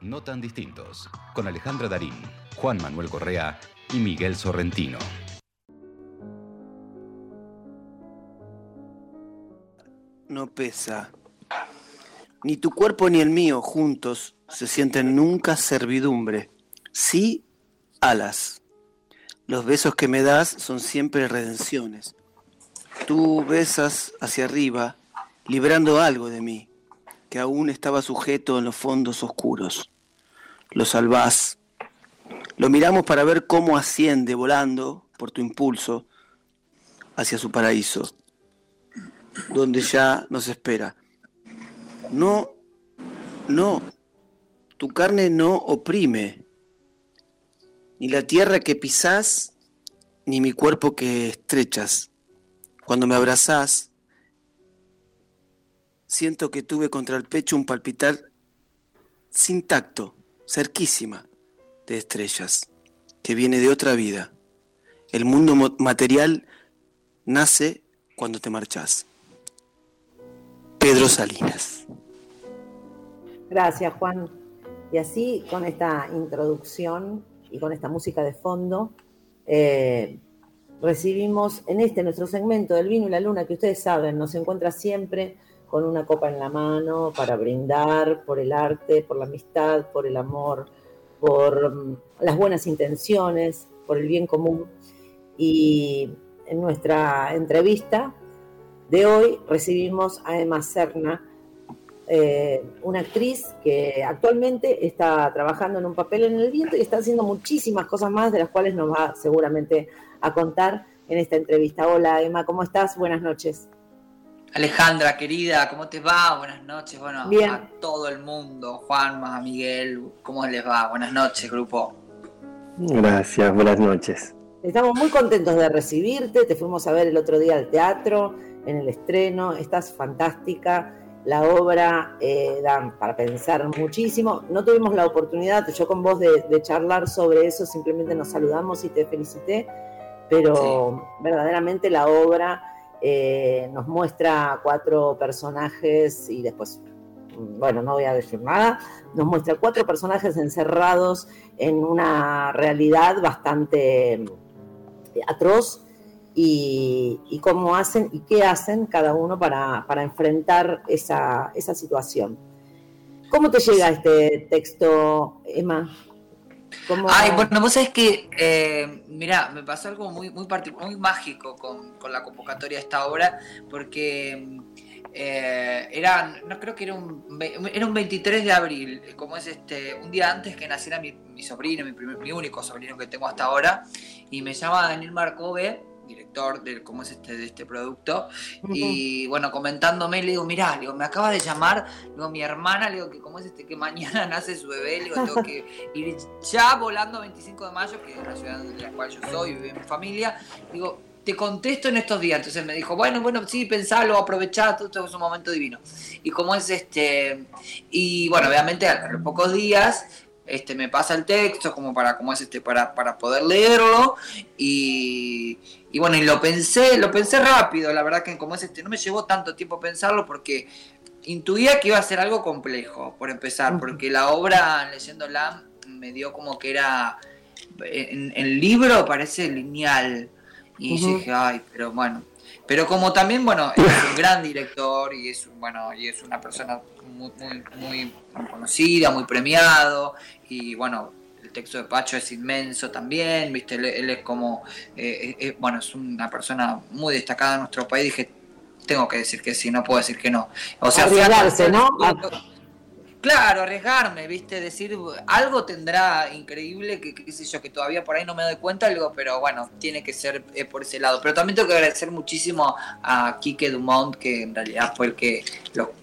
No tan distintos, con Alejandra Darín, Juan Manuel Correa y Miguel Sorrentino. No pesa. Ni tu cuerpo ni el mío juntos se sienten nunca servidumbre. Sí, alas. Los besos que me das son siempre redenciones. Tú besas hacia arriba, librando algo de mí, que aún estaba sujeto en los fondos oscuros. Lo salvás. Lo miramos para ver cómo asciende volando por tu impulso hacia su paraíso, donde ya nos espera. No, no, tu carne no oprime, ni la tierra que pisás, ni mi cuerpo que estrechas. Cuando me abrazás, siento que tuve contra el pecho un palpitar sin tacto, cerquísima, de estrellas, que viene de otra vida. El mundo material nace cuando te marchás. Pedro Salinas. Gracias, Juan. Y así, con esta introducción y con esta música de fondo, eh, recibimos en este nuestro segmento del vino y la luna, que ustedes saben, nos encuentra siempre con una copa en la mano para brindar por el arte, por la amistad, por el amor, por mm, las buenas intenciones, por el bien común. Y en nuestra entrevista de hoy recibimos a Emma Serna, eh, una actriz que actualmente está trabajando en un papel en el viento y está haciendo muchísimas cosas más, de las cuales nos va seguramente a contar en esta entrevista. Hola Emma, ¿cómo estás? Buenas noches. Alejandra, querida, ¿cómo te va? Buenas noches. Bueno, a todo el mundo, Juanma, a Miguel, ¿cómo les va? Buenas noches, grupo. Gracias, buenas noches. Estamos muy contentos de recibirte, te fuimos a ver el otro día al teatro, en el estreno, estás fantástica la obra eh, da para pensar muchísimo. No tuvimos la oportunidad, yo con vos, de, charlar sobre eso, simplemente nos saludamos y te felicité, pero verdaderamente la obra eh, nos muestra cuatro personajes y después, bueno, no voy a decir nada, nos muestra cuatro personajes encerrados en una realidad bastante atroz y, cómo hacen y qué hacen cada uno para, enfrentar esa, situación. ¿Cómo te llega este texto, Emma? Ay, bueno, vos sabés que, eh, mira, me pasó algo muy, muy, mágico con, la convocatoria de esta obra, porque eh, era, no creo que era un, era un 23 de abril, como es este, un día antes que naciera mi, sobrino, mi, mi único sobrino que tengo hasta ahora, y me llama Daniel Marcove director de cómo es este, de este producto. Y bueno, comentándome, le digo, mirá, digo, me acaba de llamar, digo, mi hermana, le digo que cómo es este, que mañana nace su bebé, le digo, tengo que ir ya volando 25 de mayo, que es la ciudad de la cual yo soy, vive mi familia. Digo, te contesto en estos días. Entonces me dijo, bueno, bueno, sí, pensalo, aprovechá, todo esto es un momento divino. Y como es este, y bueno, obviamente a los pocos días este, me pasa el texto como para, como es este, para, para poder leerlo. Y, y bueno, y lo pensé, lo pensé rápido, la verdad que como es este, no me llevó tanto tiempo pensarlo porque intuía que iba a ser algo complejo, por empezar, porque la obra leyéndola me dio como que era, en el libro parece lineal, y dije, ay, pero bueno, pero como también, bueno, es un gran director y es, bueno, y es una persona muy, muy, conocida, muy premiado y bueno, el texto de Pacho es inmenso también, viste, él, es como, eh, eh, eh, bueno, es una persona muy destacada en nuestro país, dije, tengo que decir que sí, no puedo decir que no. O sea, ¿no? Claro, arriesgarme, ¿viste? Decir, algo tendrá increíble que, qué sé yo, que todavía por ahí no me doy cuenta, algo, pero bueno, tiene que ser eh, por ese lado. Pero también tengo que agradecer muchísimo a Quique Dumont, que en realidad fue el que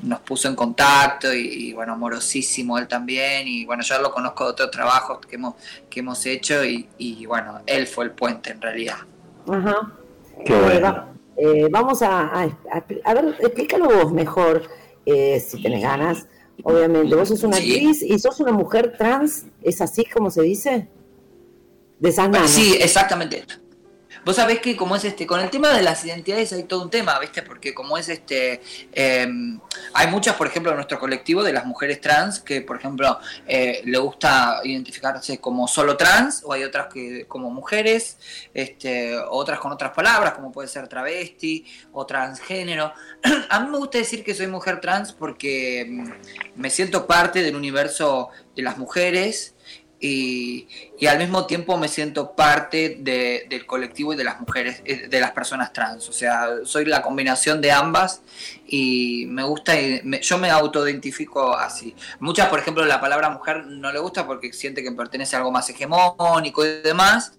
nos puso en contacto y, bueno, amorosísimo él también. Y bueno, yo lo conozco de otros trabajos que hemos, que hemos hecho y, bueno, él fue el puente en realidad. Ajá. Qué bueno. Eh, vamos a, a, ver, explícalo vos mejor, eh, si tenés ganas obviamente. Vos sos una actriz y sos una mujer trans, ¿es así como se dice? De esas Sí, exactamente. Vos sabés que como es este, con el tema de las identidades hay todo un tema, ¿viste? Porque como es este, em, hay muchas, por ejemplo, en nuestro colectivo de las mujeres trans que, por ejemplo, eh, le gusta identificarse como solo trans, o hay otras que como mujeres, este, otras con otras palabras, como puede ser travesti o transgénero. A mí me gusta decir que soy mujer trans porque em, me siento parte del universo de las mujeres y, al mismo tiempo me siento parte del colectivo y de las mujeres, eh, de las personas trans. O sea, soy la combinación de ambas y me gusta, yo me autoidentifico así. Muchas, por ejemplo, la palabra mujer no le gusta porque siente que pertenece a algo más hegemónico y demás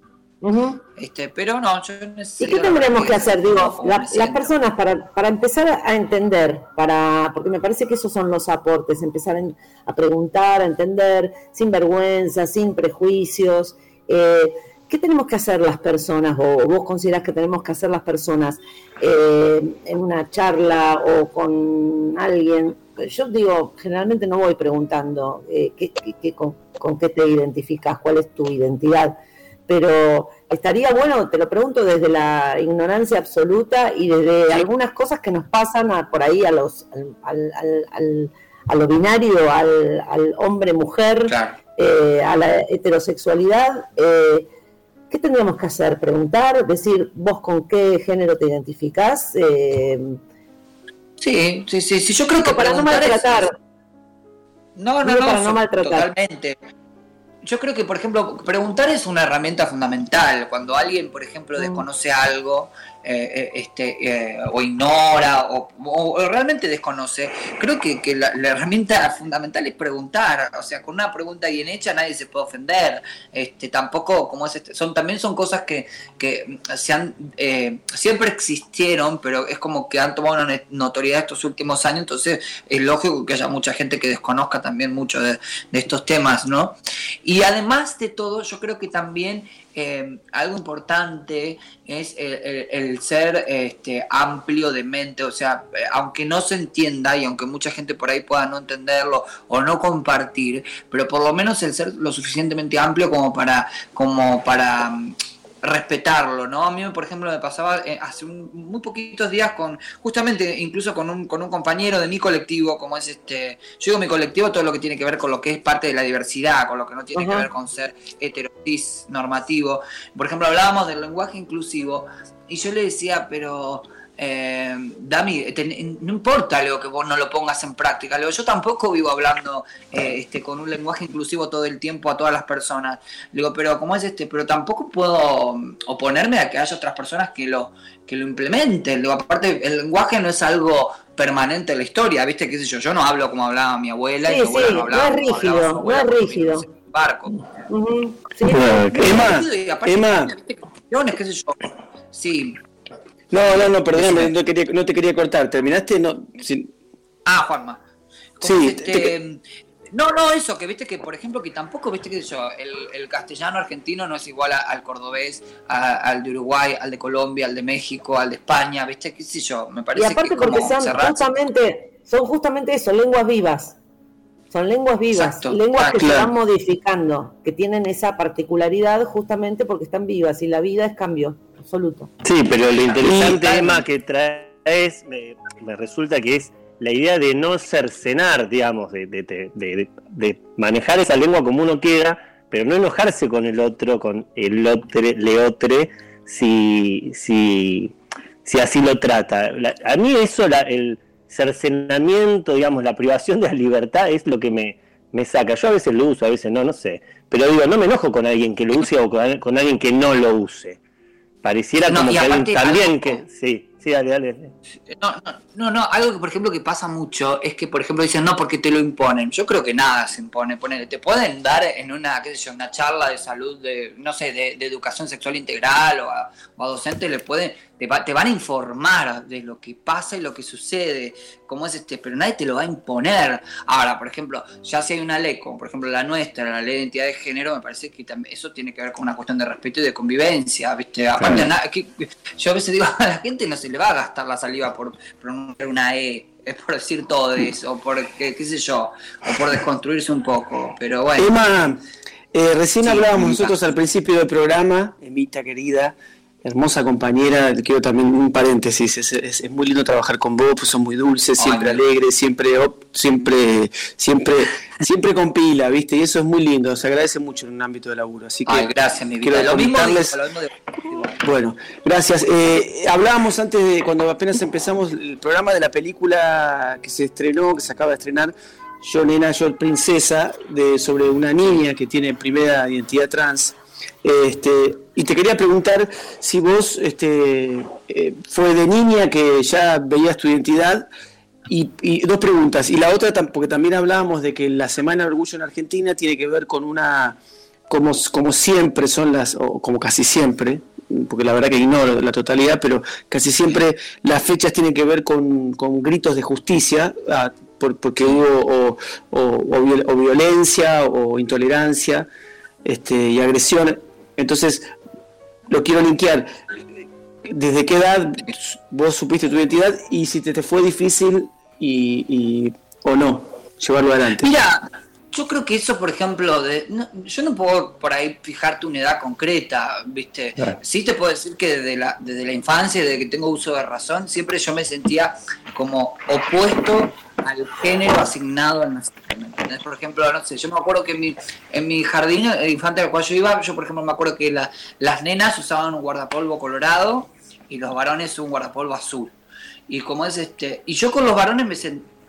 este, pero no, yo ¿Y qué tendremos que hacer? Digo, las personas para, para empezar a entender, para porque me parece que esos son los aportes, empezar a preguntar, a entender, sin vergüenza, sin prejuicios. Eh, ¿Qué tenemos que hacer las personas, o vos considerás que tenemos que hacer las personas eh, en una charla o con alguien? Yo digo, generalmente no voy preguntando eh, con, con, qué te identificas, cuál es tu identidad pero estaría bueno, te lo pregunto desde la ignorancia absoluta y desde algunas cosas que nos pasan por ahí a los al, al, a lo binario, al, hombre-mujer, eh, a la heterosexualidad. Eh, ¿Qué tendríamos que hacer? ¿Preguntar? ¿Decir vos con qué género te identificás? Eh, sí, sí, sí, sí, yo creo que para no maltratar. No, no, no, para no maltratar. totalmente yo creo que, por ejemplo, preguntar es una herramienta fundamental. Cuando alguien, por ejemplo, desconoce algo, eh, eh, este, eh, o ignora o, realmente desconoce, creo que, la, herramienta fundamental es preguntar. O sea, con una pregunta bien hecha nadie se puede ofender. Este, tampoco, como es este, son, también son cosas que, que se han, siempre existieron, pero es como que han tomado una notoriedad estos últimos años, entonces es lógico que haya mucha gente que desconozca también mucho de, de estos temas, ¿no? Y además de todo, yo creo que también eh, algo importante es el, ser este, amplio de mente, o sea, eh, aunque no se entienda y aunque mucha gente por ahí pueda no entenderlo o no compartir, pero por lo menos el ser lo suficientemente amplio como para, como para respetarlo, ¿no? A mí, por ejemplo, me pasaba eh, hace muy poquitos días con, justamente, incluso con un, con un compañero de mi colectivo, como es este, yo digo mi colectivo, todo lo que tiene que ver con lo que es parte de la diversidad, con lo que no tiene que ver con ser heterosis normativo. Por ejemplo, hablábamos del lenguaje inclusivo y yo le decía, pero eh, Dami, no importa lo que vos no lo pongas en práctica. yo tampoco vivo hablando eh, este, con un lenguaje inclusivo todo el tiempo a todas las personas. digo, pero ¿cómo es este? Pero tampoco puedo oponerme a que haya otras personas que lo, que lo implementen. aparte, el lenguaje no es algo permanente en la historia, ¿viste? ¿Qué sé yo? Yo no hablo como hablaba mi abuela. y mi abuela no, hablaba, no es rígido, no es rígido. Barco. Emma, Emma. ¿Qué sé yo? Sí. No, no, no, perdóname, no, quería, no te quería cortar. ¿Terminaste? No, Ah, Juanma. Sí. Este, no, no, eso, que viste que, por ejemplo, que tampoco, viste que yo, el, castellano argentino no es igual al cordobés, al de Uruguay, al de Colombia, al de México, al de España, viste, qué sé yo, me parece y aparte porque son justamente, son justamente eso, lenguas vivas. Son lenguas vivas, lenguas que se van modificando, que tienen esa particularidad justamente porque están vivas y la vida es cambio absoluto. Sí, pero lo interesante, tema que traes, me, me, resulta que es la idea de no cercenar, digamos, de, de, manejar esa lengua como uno quiera, pero no enojarse con el otro, con el otro, le otro, si, si, si así lo trata. a mí eso, el cercenamiento, digamos, la privación de la libertad es lo que me, me saca. Yo a veces lo uso, a veces no, no sé. Pero digo, no me enojo con alguien que lo use o con alguien que no lo use. Pareciera como que también que. Sí, sí, dale, dale. No, no, no, algo que por ejemplo que pasa mucho es que por ejemplo dicen no porque te lo imponen. Yo creo que nada se impone. Poner, te pueden dar en una, qué sé yo, una charla de salud, de, no sé, de, educación sexual integral o a, o a docentes le pueden te, van a informar de lo que pasa y lo que sucede, cómo es este, pero nadie te lo va a imponer. Ahora, por ejemplo, ya si hay una ley, como por ejemplo la nuestra, la ley de identidad de género, me parece que también eso tiene que ver con una cuestión de respeto y de convivencia, ¿viste? Aparte, yo a veces digo, a la gente no se le va a gastar la saliva por pronunciar una E, es por decir todo eso, o por, qué, sé yo, o por desconstruirse un poco, pero bueno. Emma, eh, recién hablábamos nosotros al principio del programa, Emita querida, hermosa compañera, quiero también un paréntesis, es, muy lindo trabajar con vos, pues sos muy dulce, siempre alegre, siempre, siempre, siempre, siempre con pila, ¿viste? Y eso es muy lindo, se agradece mucho en un ámbito de laburo. Así que gracias, mi vida. Lo mismo Bueno, gracias. Eh, hablábamos antes de, cuando apenas empezamos el programa de la película que se estrenó, que se acaba de estrenar, Yo Nena, Yo Princesa, de, sobre una niña que tiene primera identidad trans. Este, y te quería preguntar si vos este, eh, fue de niña que ya veías tu identidad. Y, dos preguntas. Y la otra, porque también hablábamos de que la Semana de Orgullo en Argentina tiene que ver con una, como, como siempre son las, o como casi siempre, porque la verdad que ignoro la totalidad, pero casi siempre las fechas tienen que ver con, gritos de justicia, ah, porque hubo o, violencia o intolerancia este, y agresión. Entonces, lo quiero linkear. ¿Desde qué edad vos supiste tu identidad y si te, te fue difícil y, o no llevarlo adelante? Mira, yo creo que eso, por ejemplo, de, yo no puedo por ahí fijarte una edad concreta, ¿viste? Sí te puedo decir que desde la, desde la infancia, desde que tengo uso de razón, siempre yo me sentía como opuesto al género asignado al nacimiento. Por ejemplo, no sé, yo me acuerdo que en mi, en mi jardín, el infante al cual yo iba, yo por ejemplo me acuerdo que las nenas usaban un guardapolvo colorado y los varones un guardapolvo azul. Y como es este, y yo con los varones me,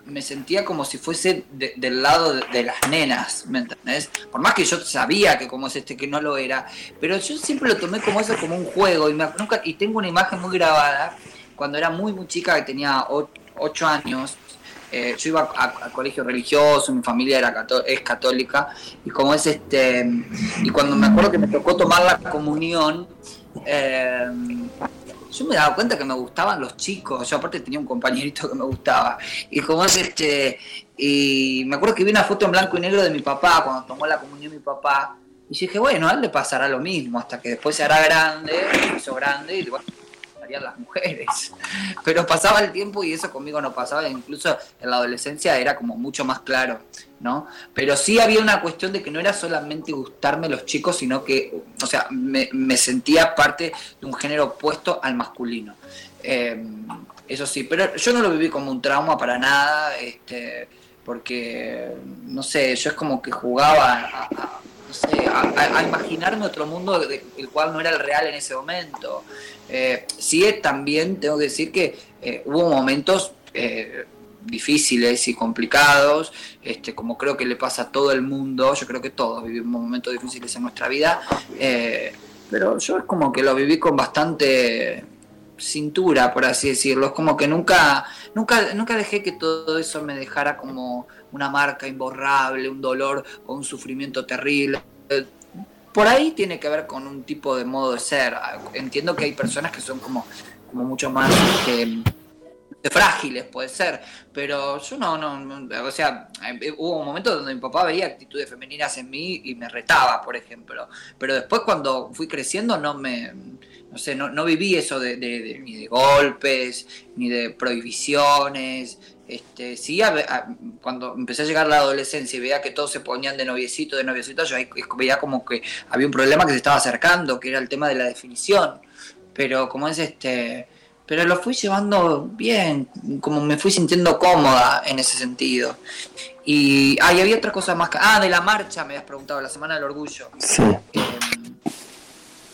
me sentía como si fuese del lado de, las nenas, ¿me entendés? Por más que yo sabía que como es este que no lo era, pero yo siempre lo tomé como eso, como un juego y, me, nunca, y tengo una imagen muy grabada cuando era muy muy chica, que tenía 8 años, eh, yo iba al colegio religioso, mi familia era es católica, y como es este, y cuando me acuerdo que me tocó tomar la comunión, eh, yo me daba cuenta que me gustaban los chicos, yo aparte tenía un compañerito que me gustaba, y como es este, y me acuerdo que vi una foto en blanco y negro de mi papá, cuando tomó la comunión mi papá, y dije, bueno, a él le pasará lo mismo, hasta que después se hará grande, se hizo grande, y bueno, las mujeres. Pero pasaba el tiempo y eso conmigo no pasaba, incluso en la adolescencia era como mucho más claro, ¿no? Pero sí había una cuestión de que no era solamente gustarme los chicos, sino que, o sea, me, sentía parte de un género opuesto al masculino. Eh, eso sí, pero yo no lo viví como un trauma para nada, este, porque, no sé, yo es como que jugaba a, imaginarme otro mundo el cual no era el real en ese momento. Eh, sí, también tengo que decir que eh, hubo momentos eh, difíciles y complicados, este, como creo que le pasa a todo el mundo, yo creo que todos vivimos momentos difíciles en nuestra vida, pero yo es como que lo viví con bastante cintura, por así decirlo, es como que nunca, nunca, nunca dejé que todo eso me dejara como una marca imborrable, un dolor o un sufrimiento terrible por ahí tiene que ver con un tipo de modo de ser. Entiendo que hay personas que son como, como mucho más que, frágiles, puede ser, pero yo no, no, o sea, hubo un momento donde mi papá veía actitudes femeninas en mí y me retaba, por ejemplo, pero después cuando fui creciendo no me, no sé, no, no viví eso de, ni de golpes, ni de prohibiciones, este, sí, cuando empecé a llegar a la adolescencia y veía que todos se ponían de noviecito, de noviecito, yo veía como que había un problema que se estaba acercando, que era el tema de la definición. Pero como es este, pero lo fui llevando bien, como me fui sintiendo cómoda en ese sentido. Y ah, había otra cosa más. Ah, de la marcha me habías preguntado, la Semana del Orgullo. Sí. Em,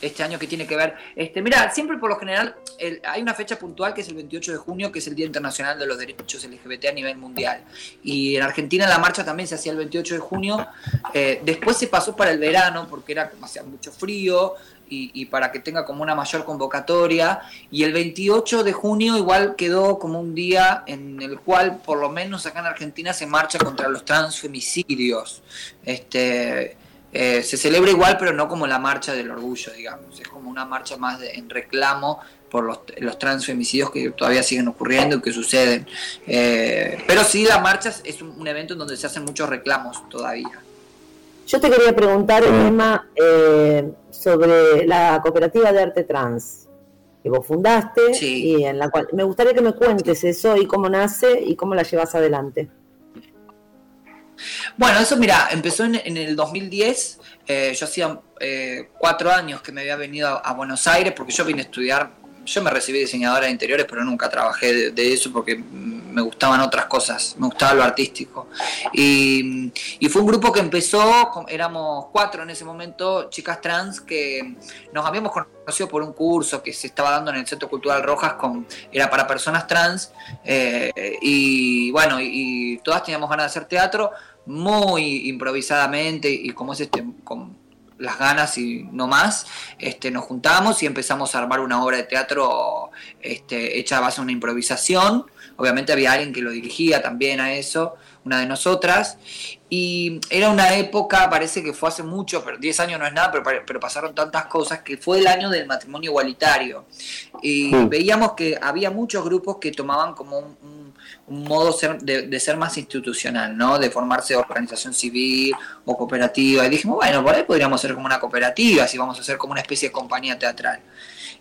este año que tiene que ver. Este, mira, siempre por lo general hay una fecha puntual que es el 28 de junio, que es el Día Internacional de los Derechos LGBT a nivel mundial. Y en Argentina la marcha también se hacía el 28 de junio. Eh, después se pasó para el verano porque era hacía mucho frío y, y, para que tenga como una mayor convocatoria. Y el 28 de junio igual quedó como un día en el cual, por lo menos acá en Argentina, se marcha contra los transfemicidios. Este eh, se celebra igual, pero no como la marcha del orgullo, digamos. Es como una marcha más en reclamo por los, los, transfemicidios que todavía siguen ocurriendo y que suceden. Eh, pero sí, la marcha es un, evento en donde se hacen muchos reclamos todavía. Yo te quería preguntar, Emma, eh, sobre la cooperativa de arte trans que vos fundaste y en la cual me gustaría que me cuentes eso y cómo nace y cómo la llevas adelante. Bueno, eso mira, empezó en, el 2010. Eh, yo hacía eh, cuatro años que me había venido a, Buenos Aires porque yo vine a estudiar. Yo me recibí diseñadora de interiores, pero nunca trabajé de eso porque me gustaban otras cosas, me gustaba lo artístico. Y, fue un grupo que empezó, éramos cuatro en ese momento, chicas trans, que nos habíamos conocido por un curso que se estaba dando en el Centro Cultural Rojas, con, era para personas trans, eh, y bueno, y, todas teníamos ganas de hacer teatro, muy improvisadamente, y como es este... Con, las ganas y no más, este, nos juntamos y empezamos a armar una obra de teatro este, hecha a base de una improvisación Obviamente había alguien que lo dirigía también a eso, una de nosotras. Y era una época, parece que fue hace mucho, pero 10 años no es nada, pero, pasaron tantas cosas, que fue el año del matrimonio igualitario. Y veíamos que había muchos grupos que tomaban como un, modo de, ser más institucional, ¿no? De formarse organización civil o cooperativa. Y dijimos, bueno, por ahí podríamos ser como una cooperativa, si vamos a ser como una especie de compañía teatral.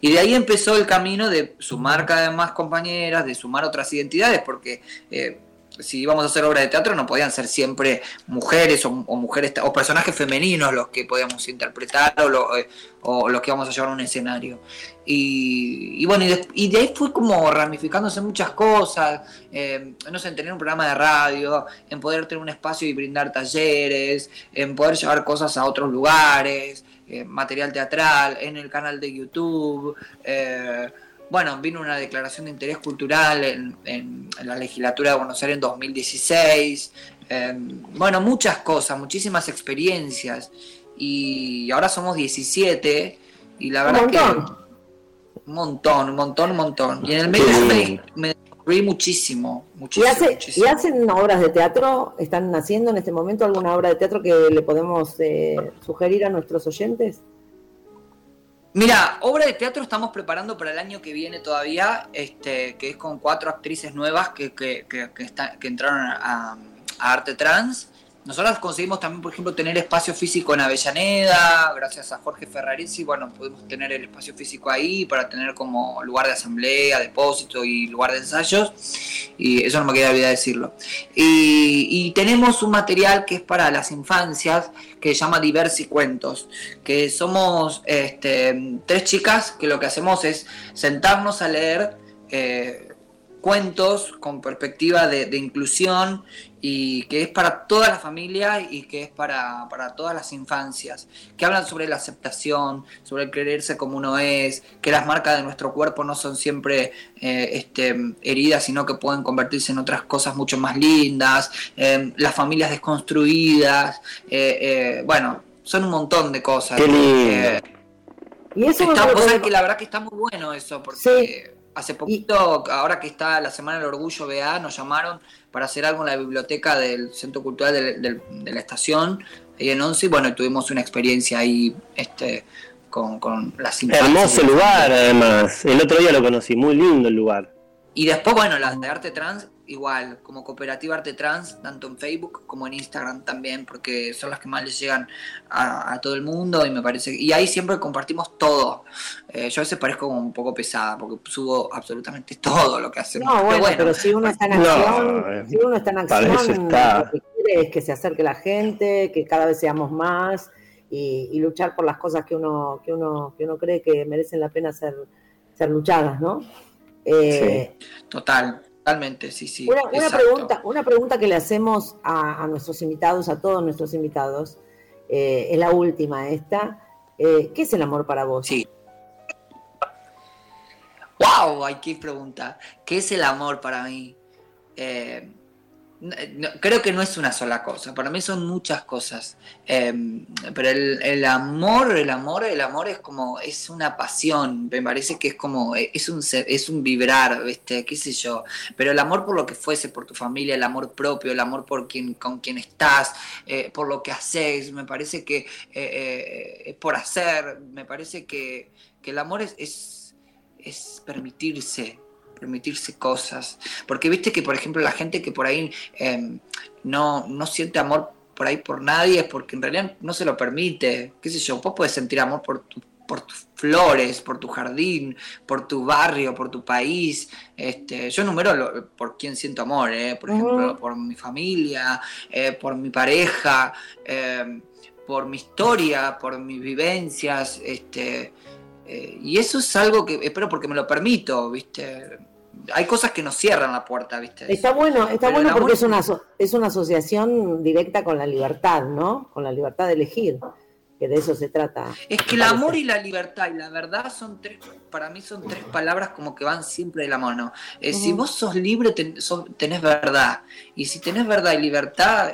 Y de ahí empezó el camino de sumar cada vez más compañeras, de sumar otras identidades, porque eh, si íbamos a hacer obras de teatro no podían ser siempre mujeres o, mujeres o personajes femeninos los que podíamos interpretar o, eh, los que íbamos a llevar a un escenario. Y, bueno, y de, ahí fue como ramificándose muchas cosas, eh, no sé, en tener un programa de radio, en poder tener un espacio y brindar talleres, en poder llevar cosas a otros lugares. Eh, material teatral, en el canal de YouTube. Eh, bueno, vino una declaración de interés cultural en, la legislatura de Buenos Aires en 2016. Eh, bueno, muchas cosas, muchísimas experiencias. Y ahora somos 17 y la verdad que... Un montón, un montón, un montón. Y en el medio me, Reí muchísimo, muchísimo ¿Y, hacen obras de teatro? ¿Están haciendo en este momento alguna obra de teatro que le podemos eh, sugerir a nuestros oyentes? Mira, obra de teatro estamos preparando para el año que viene todavía, este, que es con cuatro actrices nuevas que, que, que, que entraron a, a, Arte Trans. Nosotros conseguimos también, por ejemplo, tener espacio físico en Avellaneda, gracias a Jorge Ferrarici, bueno, podemos tener el espacio físico ahí para tener como lugar de asamblea, depósito y lugar de ensayos, y eso no me queda olvidar decirlo. Y, tenemos un material que es para las infancias, que se llama Diversi Cuentos, que somos este, tres chicas que lo que hacemos es sentarnos a leer eh, cuentos con perspectiva de, inclusión y que es para toda la familia y que es para, todas las infancias, que hablan sobre la aceptación, sobre el creerse como uno es, que las marcas de nuestro cuerpo no son siempre eh, este, heridas, sino que pueden convertirse en otras cosas mucho más lindas, em, las familias desconstruidas, eh, eh, bueno, son un montón de cosas. y eso está, que la verdad que está muy bueno eso, porque... Hace poquito, ahora que está la Semana del Orgullo BA, nos llamaron para hacer algo en la biblioteca del Centro Cultural de, la estación, ahí en Once, y bueno, tuvimos una experiencia ahí este, con, con las Hermoso lugar, además. El otro día lo conocí, muy lindo el lugar. Y después, bueno, las de arte trans, igual, como Cooperativa Arte Trans, tanto en Facebook como en Instagram también, porque son las que más les llegan a, todo el mundo y me parece. Y ahí siempre compartimos todo. Eh, yo a veces parezco como un poco pesada porque subo absolutamente todo lo que hacemos. No, bueno, pero, si uno está en acción, eh, si uno está en acción, lo que quiere es que se acerque la gente, que cada vez seamos más y, luchar por las cosas que uno, que uno, que uno cree que merecen la pena ser, ser luchadas, ¿no? Eh, Total. Totalmente, sí, sí. Una, pregunta, una pregunta que le hacemos a, nuestros invitados, a todos nuestros invitados, eh, es la última esta. Eh, ¿Qué es el amor para vos? Sí. ¡Wow! Hay que preguntar. ¿Qué es el amor para mí? Eh, creo que no es una sola cosa, para mí son muchas cosas. Em, pero el, amor, el amor, el amor es como, es una pasión, me parece que es como, es un, es un vibrar, qué sé yo. Pero el amor por lo que fuese, por tu familia, el amor propio, el amor por quien, con quien estás, eh, por lo que haces, me parece que eh, eh, es por hacer, me parece que, el amor es, es permitirse, permitirse cosas. Porque viste que, por ejemplo, la gente que por ahí em, no, no siente amor por ahí por nadie es porque en realidad no se lo permite. ¿Qué sé yo? Vos puedes sentir amor por tu por tus flores, por tu jardín, por tu barrio, por tu país. Este, yo número por quien siento amor, ¿eh? por ejemplo, por mi familia, eh, por mi pareja, eh, por mi historia, por mis vivencias. Este, y eso es algo que espero porque me lo permito, ¿viste? hay cosas que nos cierran la puerta, ¿viste? Está bueno, está bueno porque es una, es una asociación directa con la libertad, ¿no? Con la libertad de elegir, que de eso se trata. Es que el amor y la libertad y la verdad son tres, para mí son tres palabras como que van siempre de la mano. Eh, si vos sos libre, tenés verdad. Y si tenés verdad y libertad,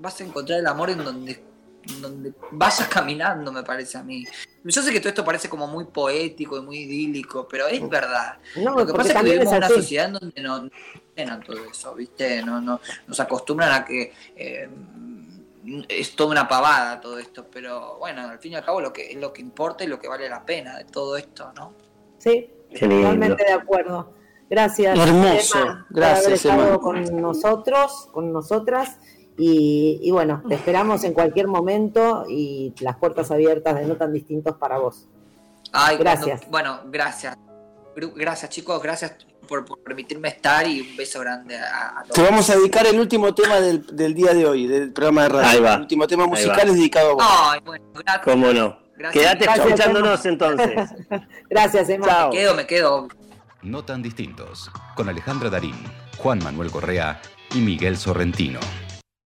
vas a encontrar el amor en donde donde vayas caminando, me parece a mí. Yo sé que todo esto parece como muy poético y muy idílico, pero es verdad. Lo que pasa es que vivimos en una sociedad en donde no, no todo eso, ¿viste? No, no, nos acostumbran a que eh, es toda una pavada todo esto, pero bueno, al fin y al cabo lo que es lo que importa y lo que vale la pena de todo esto, ¿no? Sí, totalmente de acuerdo. Gracias. Hermoso, gracias. Por haber estado con nosotros, con nosotras. Y, bueno, te esperamos en cualquier momento y las puertas abiertas de no tan distintos para vos. Ay, gracias. bueno, gracias. Gracias chicos, gracias por, permitirme estar y un beso grande a, todos. Te vamos a dedicar el último tema del, día de hoy, del programa de radio. Ahí va. El último tema musical es dedicado a vos. Ay, bueno, gracias. ¿Cómo no? Quédate escuchándonos entonces. gracias, Emma. Chao. Me quedo, me quedo. No tan distintos, con Alejandra Darín, Juan Manuel Correa y Miguel Sorrentino.